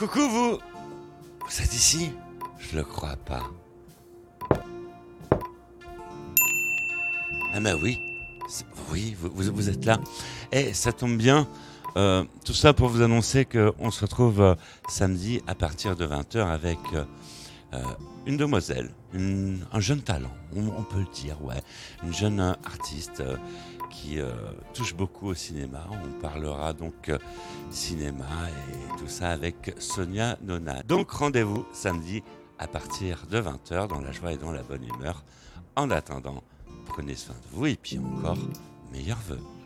Coucou vous Vous êtes ici? Je le crois pas. Ah bah oui, oui, vous, êtes là. Eh, ça tombe bien. Euh, tout ça pour vous annoncer qu'on se retrouve euh, samedi à partir de 20h avec euh, une demoiselle, un jeune talent, on, peut le dire, ouais. Une jeune euh, artiste euh, qui euh, touche beaucoup au cinéma. On parlera donc euh, cinéma et tout ça avec Sonia Nona. Donc rendez-vous samedi à partir de 20h dans la joie et dans la bonne humeur. En attendant, prenez soin de vous et puis encore, meilleurs vœux.